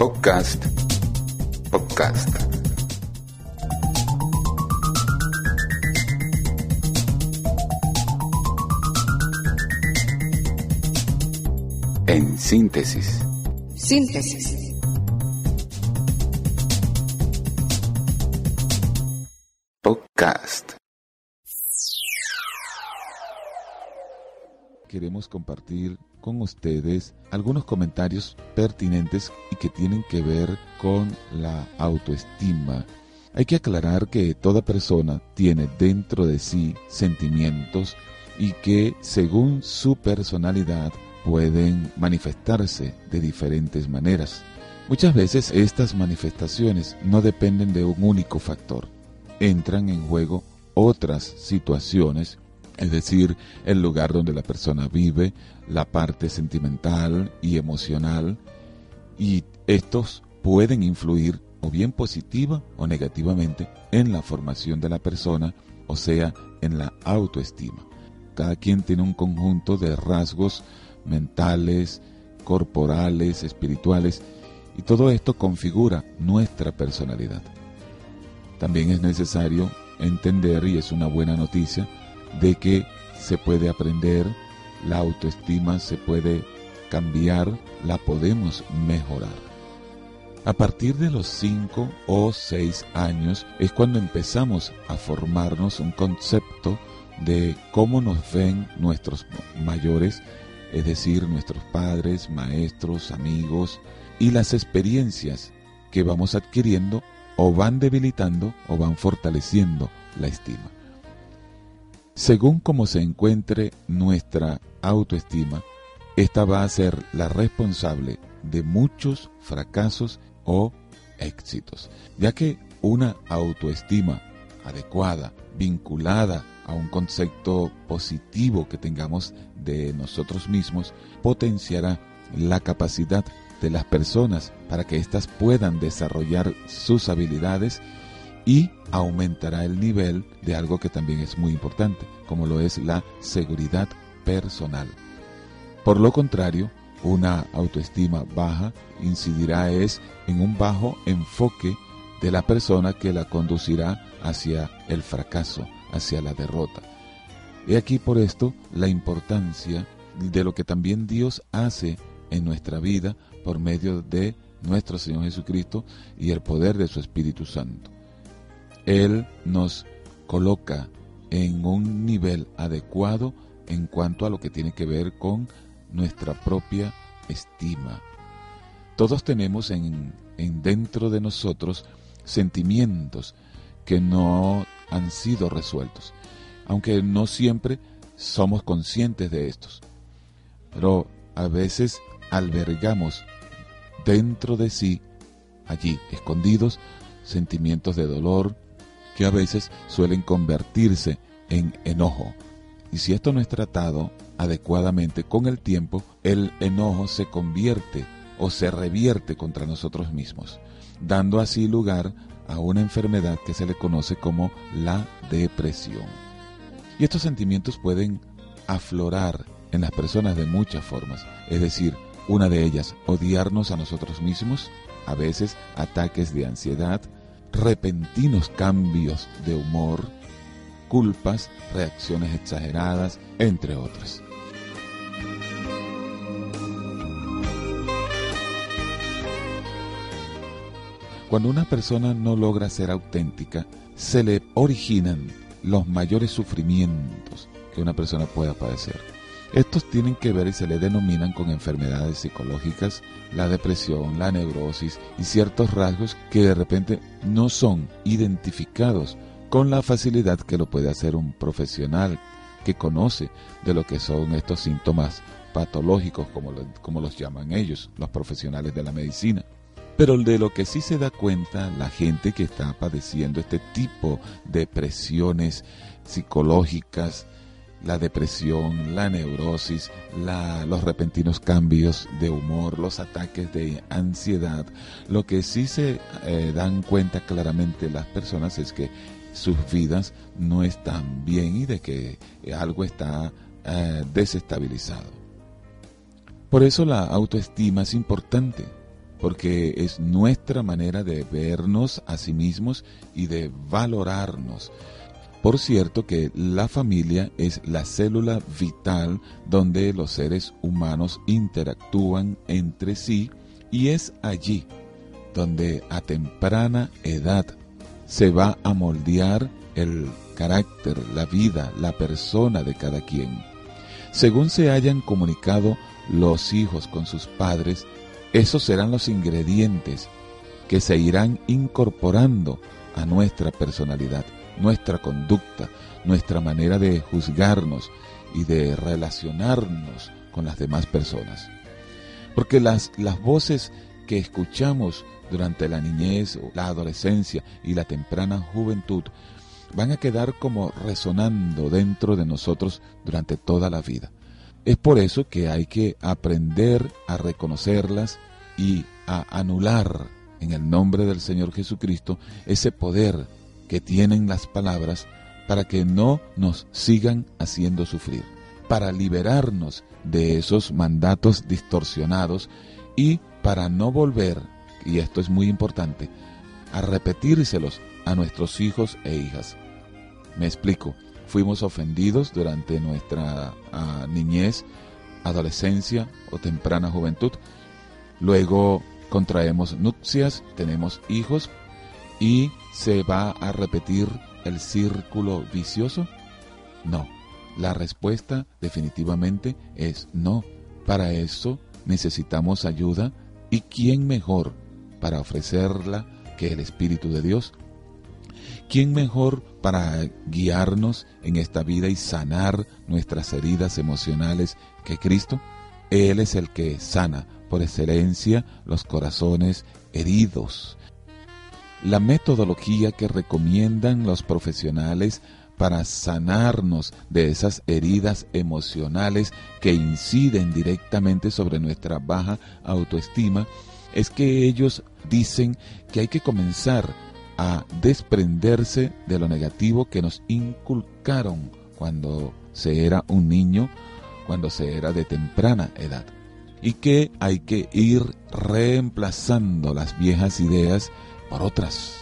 Podcast. Podcast. En síntesis. Síntesis. Podcast. Queremos compartir con ustedes algunos comentarios pertinentes y que tienen que ver con la autoestima. Hay que aclarar que toda persona tiene dentro de sí sentimientos y que según su personalidad pueden manifestarse de diferentes maneras. Muchas veces estas manifestaciones no dependen de un único factor. Entran en juego otras situaciones es decir, el lugar donde la persona vive, la parte sentimental y emocional, y estos pueden influir o bien positiva o negativamente en la formación de la persona, o sea, en la autoestima. Cada quien tiene un conjunto de rasgos mentales, corporales, espirituales, y todo esto configura nuestra personalidad. También es necesario entender, y es una buena noticia, de que se puede aprender, la autoestima se puede cambiar, la podemos mejorar. A partir de los 5 o 6 años es cuando empezamos a formarnos un concepto de cómo nos ven nuestros mayores, es decir, nuestros padres, maestros, amigos, y las experiencias que vamos adquiriendo o van debilitando o van fortaleciendo la estima. Según cómo se encuentre nuestra autoestima, esta va a ser la responsable de muchos fracasos o éxitos, ya que una autoestima adecuada, vinculada a un concepto positivo que tengamos de nosotros mismos, potenciará la capacidad de las personas para que éstas puedan desarrollar sus habilidades y aumentará el nivel de algo que también es muy importante, como lo es la seguridad personal. Por lo contrario, una autoestima baja incidirá es en un bajo enfoque de la persona que la conducirá hacia el fracaso, hacia la derrota. He aquí por esto la importancia de lo que también Dios hace en nuestra vida por medio de nuestro Señor Jesucristo y el poder de su Espíritu Santo. Él nos coloca en un nivel adecuado en cuanto a lo que tiene que ver con nuestra propia estima. Todos tenemos en, en dentro de nosotros sentimientos que no han sido resueltos, aunque no siempre somos conscientes de estos. Pero a veces albergamos dentro de sí, allí escondidos, sentimientos de dolor, que a veces suelen convertirse en enojo. Y si esto no es tratado adecuadamente con el tiempo, el enojo se convierte o se revierte contra nosotros mismos, dando así lugar a una enfermedad que se le conoce como la depresión. Y estos sentimientos pueden aflorar en las personas de muchas formas, es decir, una de ellas, odiarnos a nosotros mismos, a veces ataques de ansiedad, repentinos cambios de humor, culpas, reacciones exageradas, entre otras. Cuando una persona no logra ser auténtica, se le originan los mayores sufrimientos que una persona pueda padecer. Estos tienen que ver y se le denominan con enfermedades psicológicas, la depresión, la neurosis y ciertos rasgos que de repente no son identificados con la facilidad que lo puede hacer un profesional que conoce de lo que son estos síntomas patológicos, como, como los llaman ellos, los profesionales de la medicina. Pero de lo que sí se da cuenta la gente que está padeciendo este tipo de presiones psicológicas, la depresión, la neurosis, los repentinos cambios de humor, los ataques de ansiedad. Lo que sí se eh, dan cuenta claramente las personas es que sus vidas no están bien y de que algo está eh, desestabilizado. Por eso la autoestima es importante, porque es nuestra manera de vernos a sí mismos y de valorarnos. Por cierto que la familia es la célula vital donde los seres humanos interactúan entre sí y es allí donde a temprana edad se va a moldear el carácter, la vida, la persona de cada quien. Según se hayan comunicado los hijos con sus padres, esos serán los ingredientes que se irán incorporando a nuestra personalidad, nuestra conducta, nuestra manera de juzgarnos y de relacionarnos con las demás personas. Porque las, las voces que escuchamos durante la niñez, la adolescencia y la temprana juventud van a quedar como resonando dentro de nosotros durante toda la vida. Es por eso que hay que aprender a reconocerlas y a anular en el nombre del Señor Jesucristo ese poder que tienen las palabras para que no nos sigan haciendo sufrir, para liberarnos de esos mandatos distorsionados y para no volver, y esto es muy importante, a repetírselos a nuestros hijos e hijas. Me explico, fuimos ofendidos durante nuestra ah, niñez, adolescencia o temprana juventud. Luego contraemos nupcias, tenemos hijos y se va a repetir el círculo vicioso. No, la respuesta definitivamente es no. Para eso necesitamos ayuda y quién mejor para ofrecerla que el Espíritu de Dios ¿Quién mejor para guiarnos en esta vida y sanar nuestras heridas emocionales que Cristo? Él es el que sana por excelencia los corazones heridos. La metodología que recomiendan los profesionales para sanarnos de esas heridas emocionales que inciden directamente sobre nuestra baja autoestima es que ellos dicen que hay que comenzar a desprenderse de lo negativo que nos inculcaron cuando se era un niño, cuando se era de temprana edad. Y que hay que ir reemplazando las viejas ideas por otras.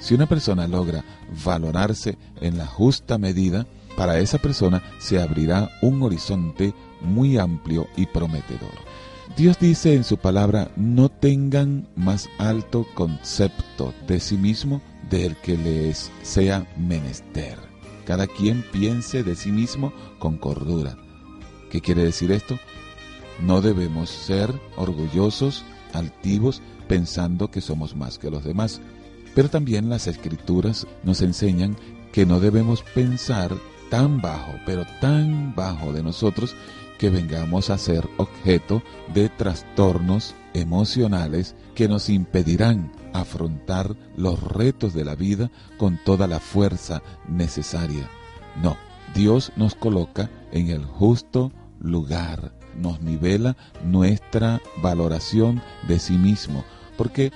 Si una persona logra valorarse en la justa medida, para esa persona se abrirá un horizonte muy amplio y prometedor. Dios dice en su palabra, no tengan más alto concepto de sí mismo del que les sea menester. Cada quien piense de sí mismo con cordura. ¿Qué quiere decir esto? No debemos ser orgullosos, altivos, pensando que somos más que los demás. Pero también las escrituras nos enseñan que no debemos pensar tan bajo, pero tan bajo de nosotros que vengamos a ser objeto de trastornos emocionales que nos impedirán afrontar los retos de la vida con toda la fuerza necesaria. No, Dios nos coloca en el justo lugar, nos nivela nuestra valoración de sí mismo, porque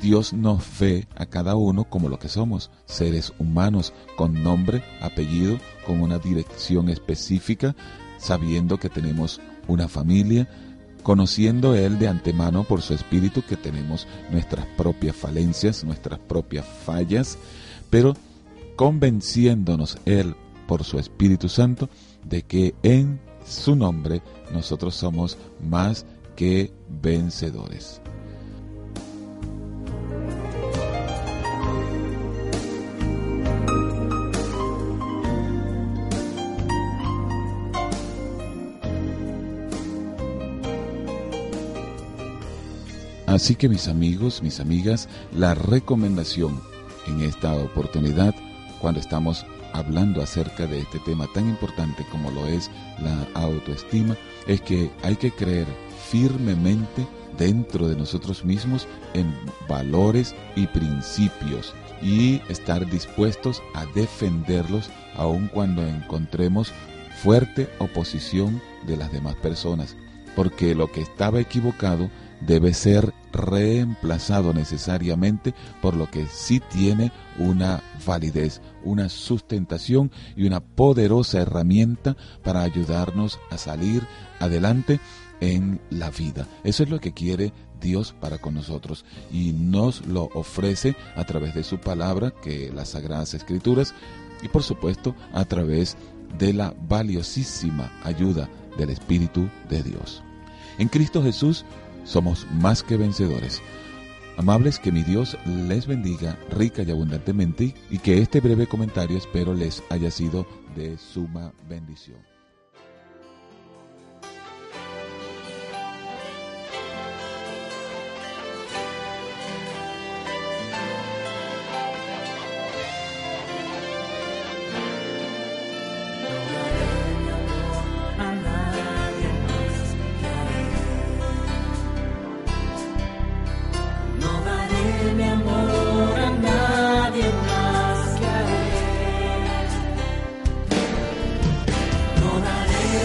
Dios nos ve a cada uno como lo que somos, seres humanos con nombre, apellido, con una dirección específica, sabiendo que tenemos una familia, conociendo Él de antemano por su Espíritu que tenemos nuestras propias falencias, nuestras propias fallas, pero convenciéndonos Él por su Espíritu Santo de que en su nombre nosotros somos más que vencedores. Así que mis amigos, mis amigas, la recomendación en esta oportunidad, cuando estamos hablando acerca de este tema tan importante como lo es la autoestima, es que hay que creer firmemente dentro de nosotros mismos en valores y principios y estar dispuestos a defenderlos aun cuando encontremos fuerte oposición de las demás personas. porque lo que estaba equivocado debe ser reemplazado necesariamente por lo que sí tiene una validez, una sustentación y una poderosa herramienta para ayudarnos a salir adelante en la vida. Eso es lo que quiere Dios para con nosotros y nos lo ofrece a través de su palabra, que las sagradas escrituras, y por supuesto a través de la valiosísima ayuda del Espíritu de Dios. En Cristo Jesús somos más que vencedores. Amables, que mi Dios les bendiga rica y abundantemente y que este breve comentario espero les haya sido de suma bendición.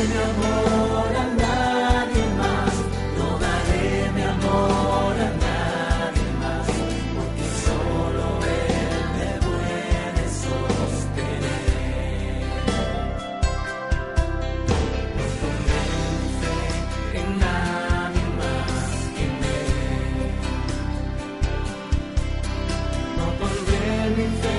Mi amor a nadie más. No daré mi amor a nadie más. Porque solo él me puede sostener. No pondré mi fe en nadie más que en él. No pondré mi fe.